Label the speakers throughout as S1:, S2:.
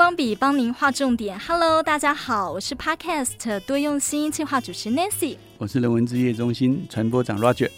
S1: 光笔帮您画重点。Hello，大家好，我是 Podcast 多用心计划主持 Nancy，
S2: 我是人文之夜中心传播长 Roger。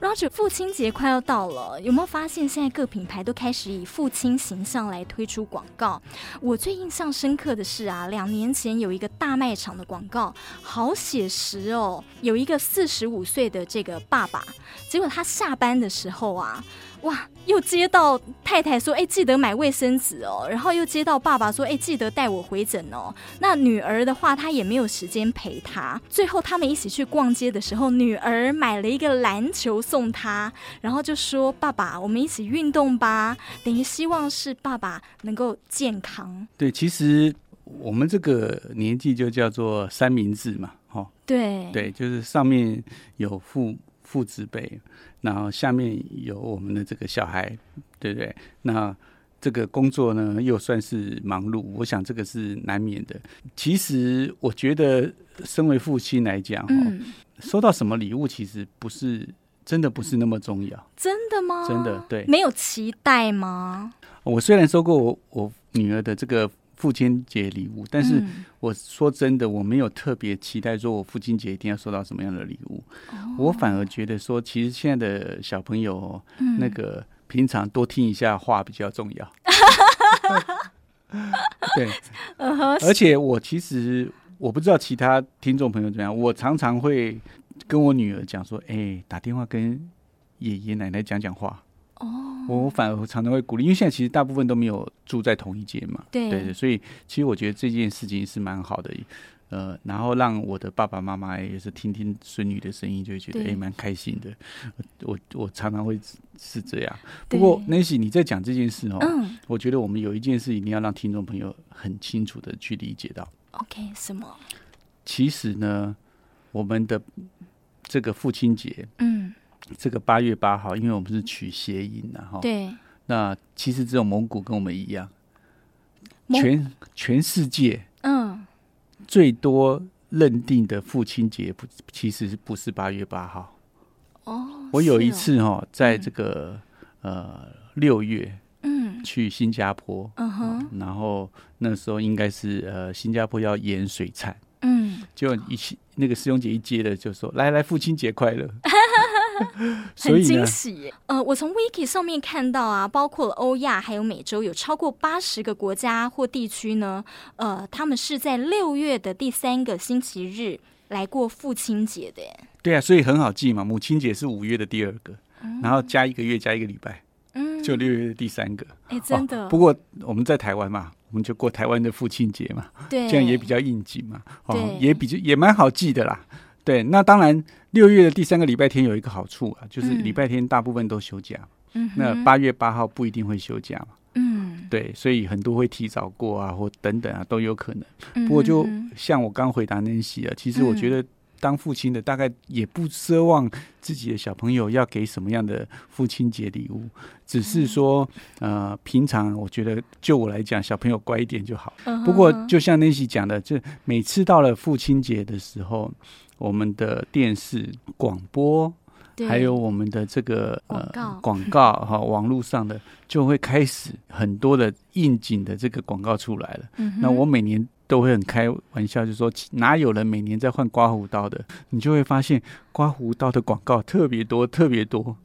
S1: Roger，父亲节快要到了，有没有发现现在各品牌都开始以父亲形象来推出广告？我最印象深刻的是啊，两年前有一个大卖场的广告，好写实哦，有一个四十五岁的这个爸爸，结果他下班的时候啊。哇！又接到太太说：“哎，记得买卫生纸哦。”然后又接到爸爸说：“哎，记得带我回诊哦。”那女儿的话，她也没有时间陪他。最后他们一起去逛街的时候，女儿买了一个篮球送他，然后就说：“爸爸，我们一起运动吧。”等于希望是爸爸能够健康。
S2: 对，其实我们这个年纪就叫做三明治嘛，哈。
S1: 对
S2: 对，就是上面有父父子辈。然后下面有我们的这个小孩，对不对？那这个工作呢，又算是忙碌，我想这个是难免的。其实我觉得，身为父亲来讲，嗯，收到什么礼物，其实不是真的不是那么重要。
S1: 真的吗？
S2: 真的对，
S1: 没有期待吗？
S2: 我虽然收过我我女儿的这个。父亲节礼物，但是我说真的，我没有特别期待说我父亲节一定要收到什么样的礼物。嗯、我反而觉得说，其实现在的小朋友，嗯、那个平常多听一下话比较重要。对，而且我其实我不知道其他听众朋友怎么样，我常常会跟我女儿讲说：“哎、欸，打电话跟爷爷奶奶讲讲话。”哦，我反而常常会鼓励，因为现在其实大部分都没有住在同一间嘛，
S1: 对
S2: 对对，所以其实我觉得这件事情是蛮好的，呃，然后让我的爸爸妈妈也是听听孙女的声音，就会觉得哎蛮开心的。我我常常会是这样。不过 Nancy 你在讲这件事哦，嗯，我觉得我们有一件事一定要让听众朋友很清楚的去理解到。
S1: OK，什么？
S2: 其实呢，我们的这个父亲节，嗯。这个八月八号，因为我们是取谐音的哈。
S1: 对。
S2: 那其实只有蒙古跟我们一样，全全世界嗯最多认定的父亲节不其实不是八月八号。哦。我有一次哈，在这个呃六月嗯去新加坡嗯哼，然后那时候应该是呃新加坡要演水产嗯，就一起那个师兄姐一接的就说来来父亲节快乐。
S1: 很惊喜，呃，我从 Wiki 上面看到啊，包括了欧亚还有美洲，有超过八十个国家或地区呢，呃，他们是在六月的第三个星期日来过父亲节的。
S2: 对啊，所以很好记嘛，母亲节是五月的第二个，嗯、然后加一个月加一个礼拜，嗯，就六月的第三个。
S1: 哎，真的、
S2: 哦。不过我们在台湾嘛，我们就过台湾的父亲节嘛，
S1: 对，
S2: 这样也比较应景嘛，哦，也比较也蛮好记的啦。对，那当然，六月的第三个礼拜天有一个好处啊，就是礼拜天大部分都休假。嗯，那八月八号不一定会休假嘛。嗯，对，所以很多会提早过啊，或等等啊，都有可能。不过就像我刚回答 Nancy 啊，其实我觉得当父亲的大概也不奢望自己的小朋友要给什么样的父亲节礼物，只是说呃，平常我觉得就我来讲，小朋友乖一点就好。不过就像 Nancy 讲的，就每次到了父亲节的时候。我们的电视广播，还有我们的这个呃广告哈，网络上的就会开始很多的应景的这个广告出来了。嗯、那我每年都会很开玩笑，就说哪有人每年在换刮胡刀的？你就会发现刮胡刀的广告特别多，特别多。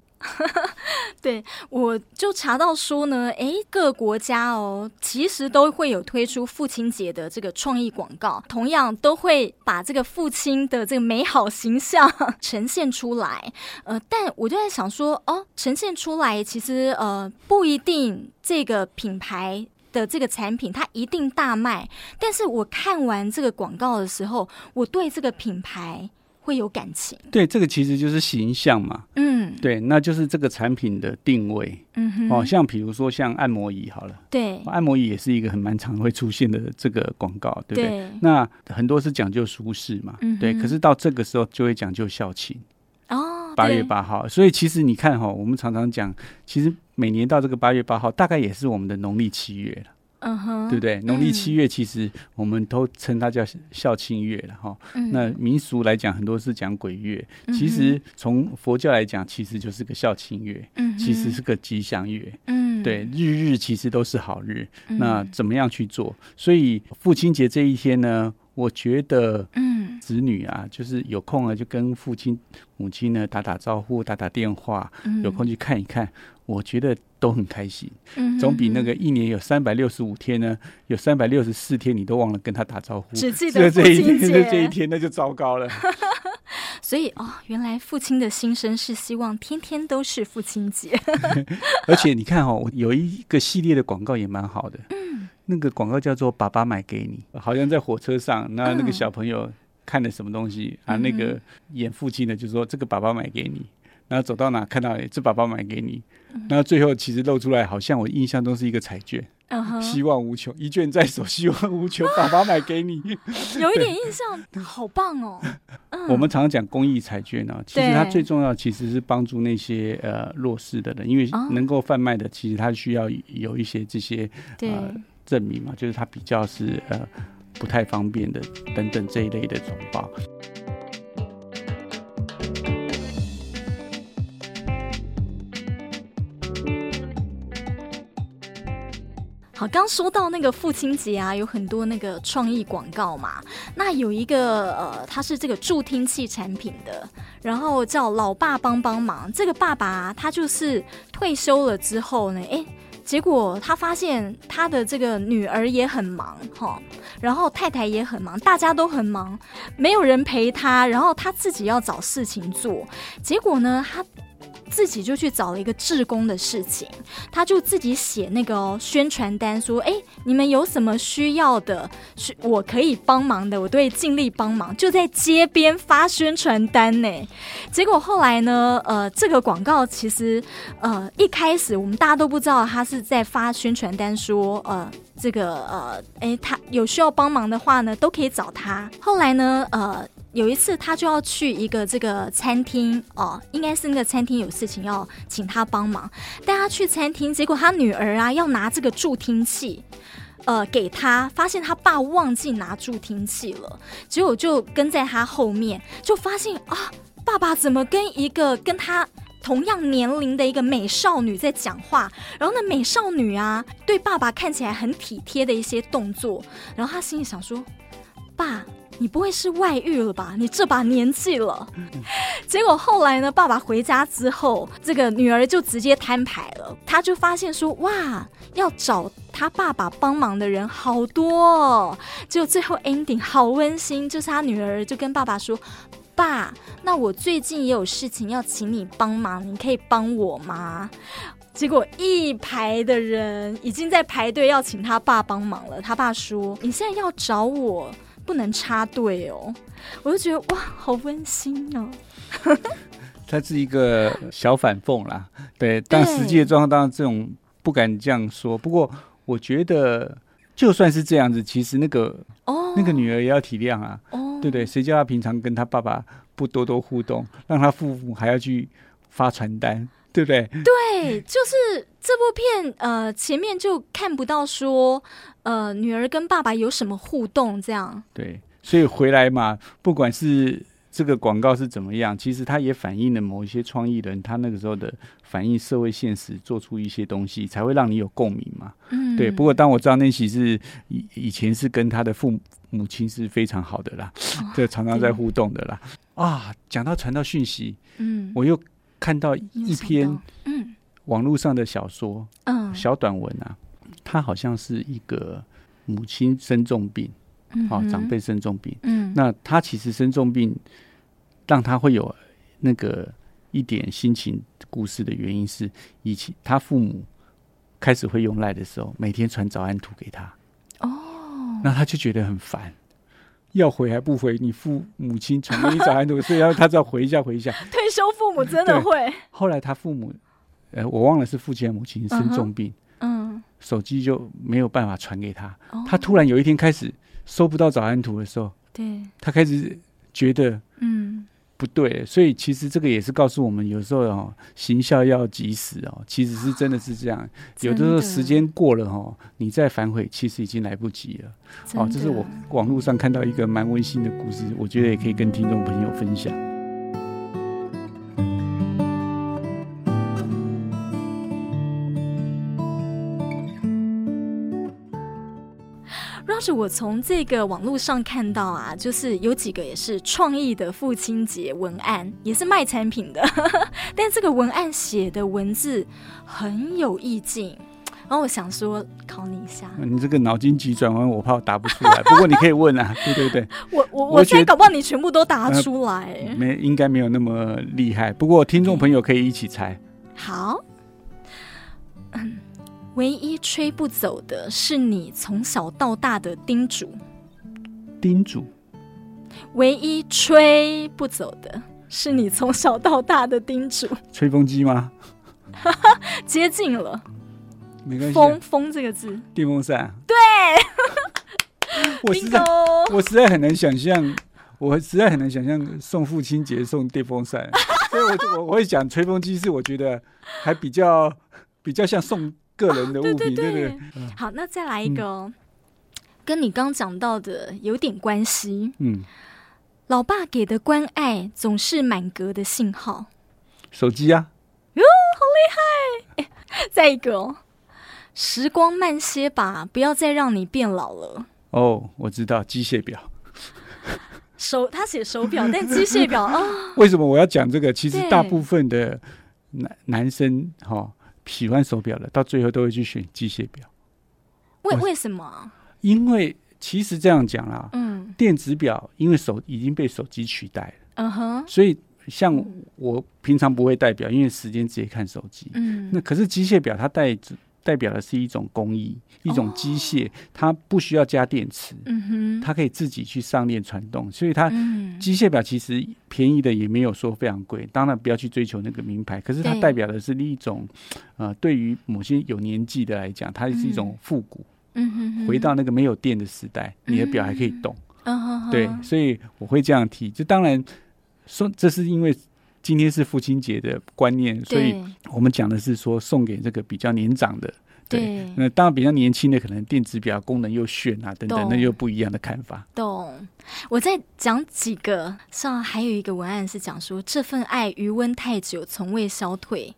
S1: 对，我就查到说呢，哎，各国家哦，其实都会有推出父亲节的这个创意广告，同样都会把这个父亲的这个美好形象 呈现出来。呃，但我就在想说，哦，呈现出来其实呃不一定这个品牌的这个产品它一定大卖，但是我看完这个广告的时候，我对这个品牌。会有感情，
S2: 对，这个其实就是形象嘛，嗯，对，那就是这个产品的定位，嗯哼，哦，像比如说像按摩椅好了，
S1: 对，
S2: 按摩椅也是一个很蛮常会出现的这个广告，对不对？对，那很多是讲究舒适嘛，嗯哼，对，可是到这个时候就会讲究孝亲哦，八月八号，所以其实你看哈，我们常常讲，其实每年到这个八月八号，大概也是我们的农历七月了。嗯哼，对不对？农历七月其实我们都称它叫孝亲月了哈。嗯、那民俗来讲，很多是讲鬼月。嗯、其实从佛教来讲，其实就是个孝亲月，嗯、其实是个吉祥月。嗯，对，日日其实都是好日。嗯、那怎么样去做？所以父亲节这一天呢，我觉得，嗯，子女啊，就是有空了就跟父亲、母亲呢打打招呼、打打电话，嗯、有空去看一看，我觉得都很开心。嗯，总比那个一年有三百六十五天呢，有三百六十四天你都忘了跟他打招呼，
S1: 只记得这一
S2: 天，这一天那就糟糕了。
S1: 所以哦，原来父亲的心声是希望天天都是父亲节。
S2: 而且你看哦，有一个系列的广告也蛮好的。嗯，那个广告叫做“爸爸买给你”，好像在火车上，那那个小朋友看了什么东西、嗯、啊？那个演父亲的就说：“这个爸爸买给你。”然后走到哪看到这爸爸买给你，然后最后其实露出来，好像我印象中是一个彩券。希望无穷，一卷在手，希望无穷。爸爸买给你，
S1: 有一点印象，好棒哦。
S2: 我们常常讲公益彩券呢，其实它最重要其实是帮助那些呃弱势的人，因为能够贩卖的，其实它需要有一些这些呃证明嘛，就是它比较是呃不太方便的等等这一类的总报。
S1: 好，刚说到那个父亲节啊，有很多那个创意广告嘛。那有一个呃，它是这个助听器产品的，然后叫“老爸帮帮忙”。这个爸爸，他就是退休了之后呢，哎，结果他发现他的这个女儿也很忙哈，然后太太也很忙，大家都很忙，没有人陪他，然后他自己要找事情做，结果呢，他。自己就去找了一个志工的事情，他就自己写那个宣传单，说：“哎，你们有什么需要的，是我可以帮忙的，我都会尽力帮忙。”就在街边发宣传单呢。结果后来呢，呃，这个广告其实，呃，一开始我们大家都不知道他是在发宣传单，说，呃，这个，呃，哎，他有需要帮忙的话呢，都可以找他。后来呢，呃。有一次，他就要去一个这个餐厅哦，应该是那个餐厅有事情要请他帮忙，带他去餐厅。结果他女儿啊要拿这个助听器，呃，给他，发现他爸忘记拿助听器了，结果就跟在他后面，就发现啊，爸爸怎么跟一个跟他同样年龄的一个美少女在讲话？然后那美少女啊，对爸爸看起来很体贴的一些动作，然后他心里想说，爸。你不会是外遇了吧？你这把年纪了。结果后来呢？爸爸回家之后，这个女儿就直接摊牌了。她就发现说：“哇，要找他爸爸帮忙的人好多哦。”结果最后 ending 好温馨，就是他女儿就跟爸爸说：“爸，那我最近也有事情要请你帮忙，你可以帮我吗？”结果一排的人已经在排队要请他爸帮忙了。他爸说：“你现在要找我。”不能插队哦，我就觉得哇，好温馨哦。
S2: 它是一个小反讽啦，对，但实际的状况当然这种不敢这样说。不过我觉得就算是这样子，其实那个哦，那个女儿也要体谅啊，哦，对不对？谁叫他平常跟他爸爸不多多互动，让他父母还要去发传单，对不对？
S1: 对，就是这部片呃，前面就看不到说。呃，女儿跟爸爸有什么互动？这样
S2: 对，所以回来嘛，不管是这个广告是怎么样，其实它也反映了某一些创意人他那个时候的反映社会现实，做出一些东西，才会让你有共鸣嘛。嗯，对。不过当我知道那其是以以前是跟他的父母亲是非常好的啦，这、哦、常常在互动的啦。啊，讲到传到讯息，嗯，我又看到一篇嗯网络上的小说，嗯，小短文啊。他好像是一个母亲生重病，好、嗯哦、长辈生重病。嗯，那他其实生重病，让他会有那个一点心情故事的原因是，以前他父母开始会用赖的时候，每天传早安图给他。哦，那他就觉得很烦，要回还不回？你父母亲传给你早安图，所以要他只要回一下回一下。
S1: 退休父母真的会。
S2: 后来他父母，呃，我忘了是父亲还是母亲生重病。嗯。手机就没有办法传给他。Oh. 他突然有一天开始收不到早安图的时候，对，他开始觉得嗯不对，所以其实这个也是告诉我们，有时候哦，行孝要及时哦，其实是真的是这样。有的时候时间过了哦，你再反悔，其实已经来不及了。哦，这是我网络上看到一个蛮温馨的故事，我觉得也可以跟听众朋友分享。
S1: Roger，我从这个网络上看到啊，就是有几个也是创意的父亲节文案，也是卖产品的，但这个文案写的文字很有意境。然后我想说考你一下，
S2: 你这个脑筋急转弯，我怕我答不出来。不过你可以问啊，对对对。
S1: 我我我现在搞不好你全部都答出来，
S2: 呃、没应该没有那么厉害。不过听众朋友可以一起猜。
S1: 好，嗯，唯一吹不走的是你从小到大的叮嘱。
S2: 叮嘱。
S1: 唯一吹不走的是你从小到大的叮嘱。
S2: 吹风机吗？
S1: 接近了。
S2: 没关系，
S1: 风风这个字，
S2: 电风扇。
S1: 对，
S2: 我实在我实在很难想象，我实在很难想象送父亲节送电风扇，所以我我我会讲吹风机是我觉得还比较比较像送个人的物品，对不对，对？
S1: 好，那再来一个，嗯、跟你刚讲到的有点关系。嗯，老爸给的关爱总是满格的信号。
S2: 手机啊，
S1: 哟、哦，好厉害！再一个。时光慢些吧，不要再让你变老了。
S2: 哦，我知道机械表。
S1: 手他写手表，但机械表啊。
S2: 为什么我要讲这个？其实大部分的男男生哈、哦、喜欢手表的，到最后都会去选机械表。
S1: 为为什么？
S2: 因为其实这样讲啦，嗯，电子表因为手已经被手机取代了，嗯哼，所以像我平常不会戴表，因为时间直接看手机，嗯，那可是机械表它带着。代表的是一种工艺，一种机械，它不需要加电池，嗯哼。它可以自己去上链传动，所以它机械表其实便宜的也没有说非常贵。当然不要去追求那个名牌，可是它代表的是另一种，呃，对于某些有年纪的来讲，它是一种复古，嗯哼回到那个没有电的时代，你的表还可以动，对，所以我会这样提。就当然说，这是因为。今天是父亲节的观念，所以我们讲的是说送给这个比较年长的，对，对那当然比较年轻的可能电子表功能又炫啊等等，那又不一样的看法。
S1: 懂。我再讲几个，像还有一个文案是讲说这份爱余温太久，从未消退，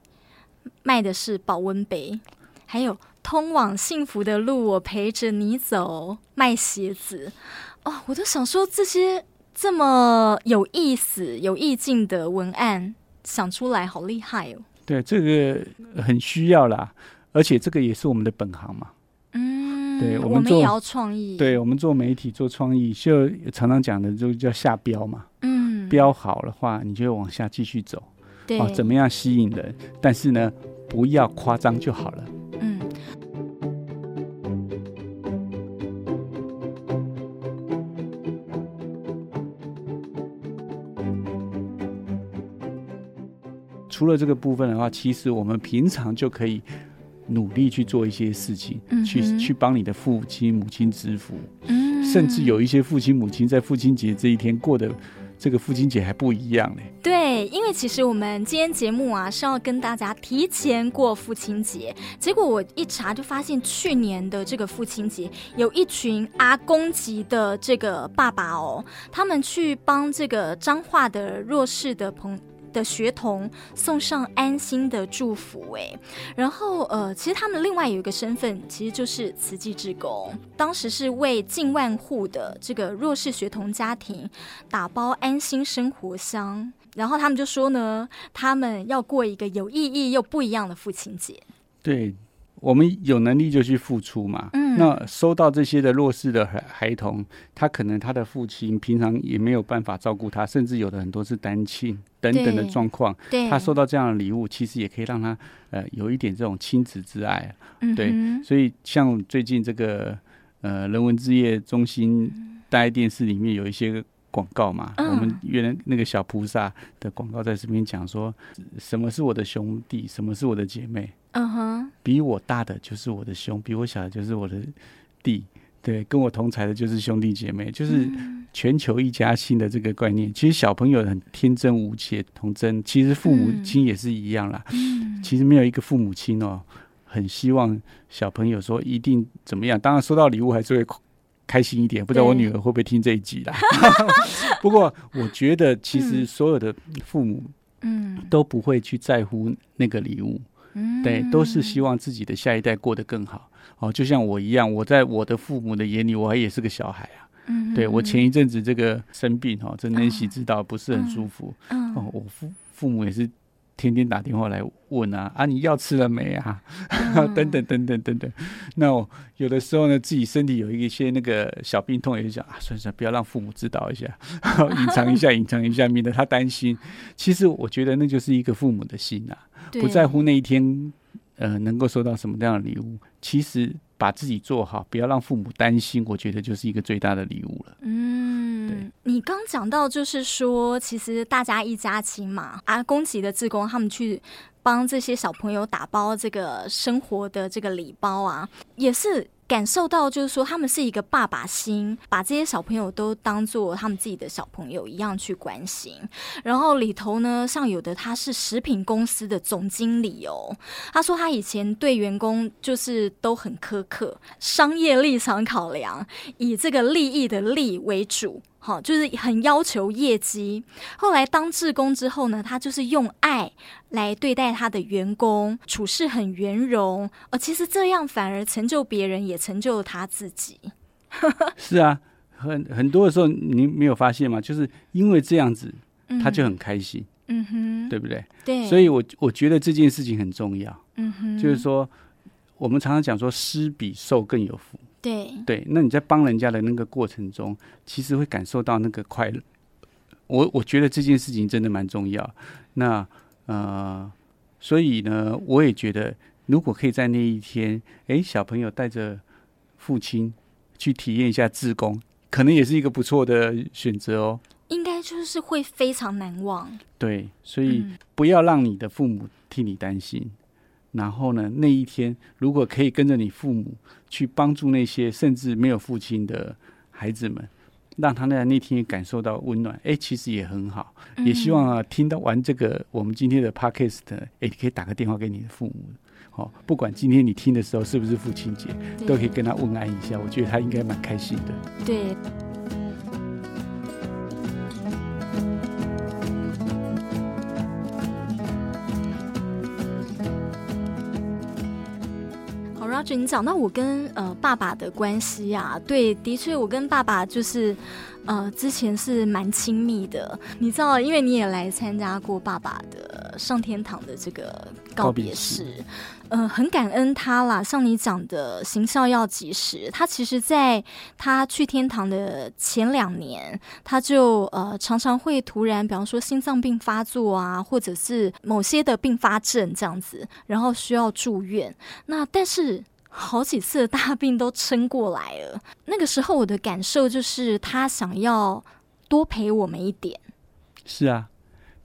S1: 卖的是保温杯，还有通往幸福的路，我陪着你走，卖鞋子。哦，我都想说这些。这么有意思、有意境的文案想出来，好厉害哦！
S2: 对，这个很需要啦，而且这个也是我们的本行嘛。嗯，对，我们做，创意。对，我们做媒体、做创意，就常常讲的就叫下标嘛。嗯，标好的话，你就往下继续走。对，哦，怎么样吸引人？但是呢，不要夸张就好了。嗯除了这个部分的话，其实我们平常就可以努力去做一些事情，嗯、去去帮你的父亲母亲支付，嗯，甚至有一些父亲母亲在父亲节这一天过的这个父亲节还不一样呢。
S1: 对，因为其实我们今天节目啊是要跟大家提前过父亲节，结果我一查就发现去年的这个父亲节有一群阿公级的这个爸爸哦，他们去帮这个彰化的弱势的朋友的学童送上安心的祝福，哎，然后呃，其实他们另外有一个身份，其实就是慈济志工，当时是为近万户的这个弱势学童家庭打包安心生活箱，然后他们就说呢，他们要过一个有意义又不一样的父亲节。
S2: 对。我们有能力就去付出嘛。嗯，那收到这些的弱势的孩孩童，他可能他的父亲平常也没有办法照顾他，甚至有的很多是单亲等等的状况。对，他收到这样的礼物，其实也可以让他呃有一点这种亲子之爱。嗯，对，所以像最近这个呃人文之夜中心大爱电视里面有一些广告嘛，嗯，我们原来那个小菩萨的广告在这边讲说，什么是我的兄弟，什么是我的姐妹。嗯哼，比我大的就是我的兄，比我小的就是我的弟，对，跟我同才的就是兄弟姐妹，就是全球一家亲的这个观念。其实小朋友很天真无邪、童真，其实父母亲也是一样啦。其实没有一个父母亲哦，很希望小朋友说一定怎么样。当然收到礼物还是会开心一点。不知道我女儿会不会听这一集啦？不过我觉得其实所有的父母，嗯，都不会去在乎那个礼物。嗯，对，都是希望自己的下一代过得更好。哦，就像我一样，我在我的父母的眼里，我还也是个小孩啊。嗯，对，我前一阵子这个生病哈，真能喜知道不是很舒服。嗯，哦，我父父母也是天天打电话来问啊，啊，你药吃了没啊？嗯、等等等等等等。那我有的时候呢，自己身体有一些那个小病痛，也就想啊，算算，不要让父母知道一下，隐藏一下，隐藏一下，免得他担心。其实我觉得那就是一个父母的心啊，不在乎那一天。呃，能够收到什么样的礼物？其实把自己做好，不要让父母担心，我觉得就是一个最大的礼物了。
S1: 嗯，对。你刚讲到，就是说，其实大家一家亲嘛，啊，宫崎的志工他们去帮这些小朋友打包这个生活的这个礼包啊，也是。感受到就是说，他们是一个爸爸心，把这些小朋友都当做他们自己的小朋友一样去关心。然后里头呢，像有的他是食品公司的总经理哦，他说他以前对员工就是都很苛刻，商业立场考量，以这个利益的利为主。好，就是很要求业绩。后来当志工之后呢，他就是用爱来对待他的员工，处事很圆融。呃，其实这样反而成就别人，也成就了他自己。
S2: 是啊，很很多的时候，你没有发现吗？就是因为这样子，他就很开心。嗯哼，对不对？
S1: 对。
S2: 所以我我觉得这件事情很重要。嗯哼，就是说，我们常常讲说，施比受更有福。
S1: 对
S2: 对，那你在帮人家的那个过程中，其实会感受到那个快乐。我我觉得这件事情真的蛮重要。那呃，所以呢，我也觉得，如果可以在那一天，哎，小朋友带着父亲去体验一下自工，可能也是一个不错的选择哦。
S1: 应该就是会非常难忘。
S2: 对，所以不要让你的父母替你担心。然后呢，那一天如果可以跟着你父母去帮助那些甚至没有父亲的孩子们，让他在那天感受到温暖，哎，其实也很好。嗯、也希望啊，听到完这个我们今天的 podcast，哎，你可以打个电话给你的父母，好、哦，不管今天你听的时候是不是父亲节，都可以跟他问安一下。我觉得他应该蛮开心的。
S1: 对。就你讲到我跟呃爸爸的关系啊，对，的确我跟爸爸就是呃之前是蛮亲密的，你知道，因为你也来参加过爸爸的上天堂的这个告别式，呃，很感恩他啦。像你讲的行孝要及时，他其实在他去天堂的前两年，他就呃常常会突然，比方说心脏病发作啊，或者是某些的并发症这样子，然后需要住院。那但是。好几次的大病都撑过来了。那个时候我的感受就是，他想要多陪我们一点。
S2: 是啊，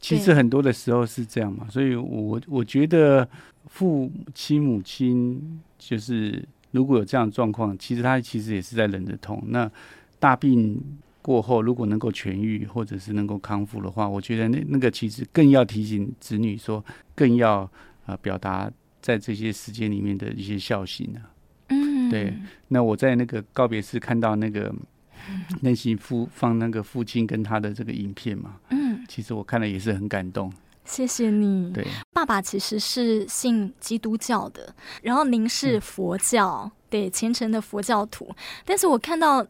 S2: 其实很多的时候是这样嘛。所以我我觉得父亲母亲就是如果有这样的状况，其实他其实也是在忍着痛。那大病过后，如果能够痊愈或者是能够康复的话，我觉得那那个其实更要提醒子女说，更要呃表达。在这些时间里面的一些孝心呢、啊，嗯，对。那我在那个告别式看到那个那些父放那个父亲跟他的这个影片嘛，嗯，其实我看了也是很感动。
S1: 谢谢你。
S2: 对，
S1: 爸爸其实是信基督教的，然后您是佛教，嗯、对，虔诚的佛教徒。但是我看到。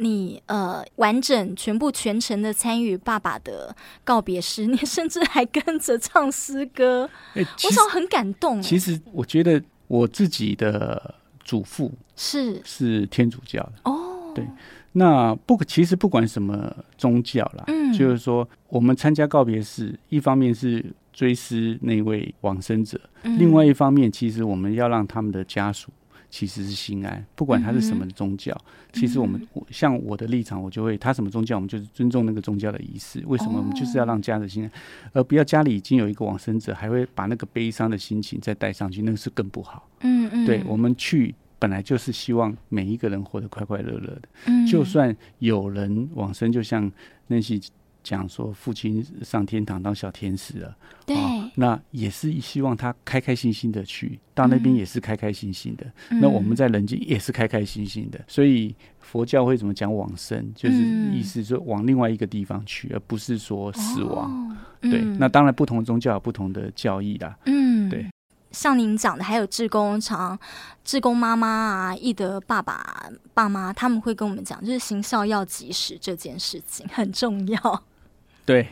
S1: 你呃，完整全部全程的参与爸爸的告别式，你甚至还跟着唱诗歌，欸、我想很感动。
S2: 其实我觉得我自己的祖父
S1: 是
S2: 是天主教的
S1: 哦，
S2: 对。那不，其实不管什么宗教啦，嗯，就是说我们参加告别式，一方面是追思那位往生者，嗯，另外一方面，其实我们要让他们的家属。其实是心安，不管他是什么宗教。嗯、其实我们像我的立场，我就会他什么宗教，我们就是尊重那个宗教的仪式。为什么？我们就是要让家人心安，而不要家里已经有一个往生者，还会把那个悲伤的心情再带上去，那个是更不好。嗯嗯，对，我们去本来就是希望每一个人活得快快乐乐的。嗯，就算有人往生，就像那些。讲说父亲上天堂当小天使了，
S1: 对、
S2: 哦，那也是希望他开开心心的去到那边，也是开开心心的。嗯、那我们在人间也是开开心心的。嗯、所以佛教会怎么讲往生，就是意思说往另外一个地方去，嗯、而不是说死亡。哦、对，嗯、那当然不同宗教有不同的教义啦。嗯，对。
S1: 像您讲的，还有志工常志工妈妈啊，懿德爸爸爸妈，他们会跟我们讲，就是行孝要及时这件事情很重要。
S2: 对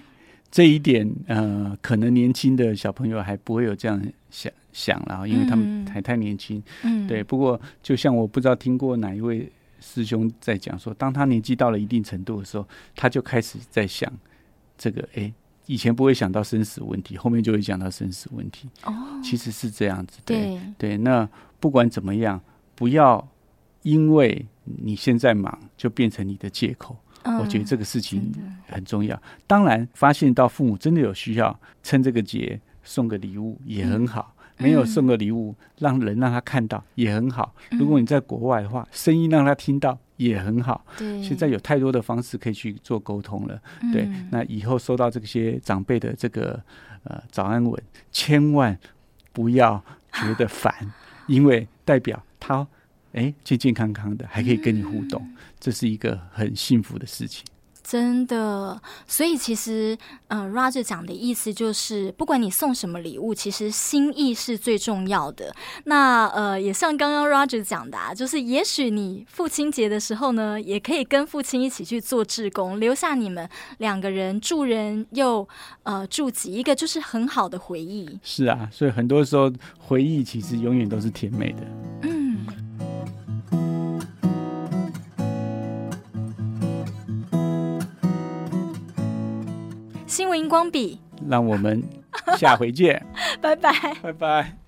S2: 这一点，呃，可能年轻的小朋友还不会有这样想想了，因为他们还太年轻。嗯，对。不过，就像我不知道听过哪一位师兄在讲说，当他年纪到了一定程度的时候，他就开始在想这个，哎。以前不会想到生死问题，后面就会讲到生死问题。哦，其实是这样子。对对，对，那不管怎么样，不要因为你现在忙就变成你的借口。嗯，我觉得这个事情很重要。当然，发现到父母真的有需要，趁这个节送个礼物也很好。嗯没有送个礼物，让人让他看到也很好。如果你在国外的话，声音让他听到也很好。现在有太多的方式可以去做沟通了。对，那以后收到这些长辈的这个呃早安吻，千万不要觉得烦，因为代表他哎健健康康的，还可以跟你互动，这是一个很幸福的事情。
S1: 真的，所以其实，呃，Roger 讲的意思就是，不管你送什么礼物，其实心意是最重要的。那呃，也像刚刚 Roger 讲的啊，就是也许你父亲节的时候呢，也可以跟父亲一起去做志工，留下你们两个人助人又呃助己，一个就是很好的回忆。
S2: 是啊，所以很多时候回忆其实永远都是甜美的。嗯。
S1: 新闻荧光笔，
S2: 让我们下回见，
S1: 拜拜，
S2: 拜拜。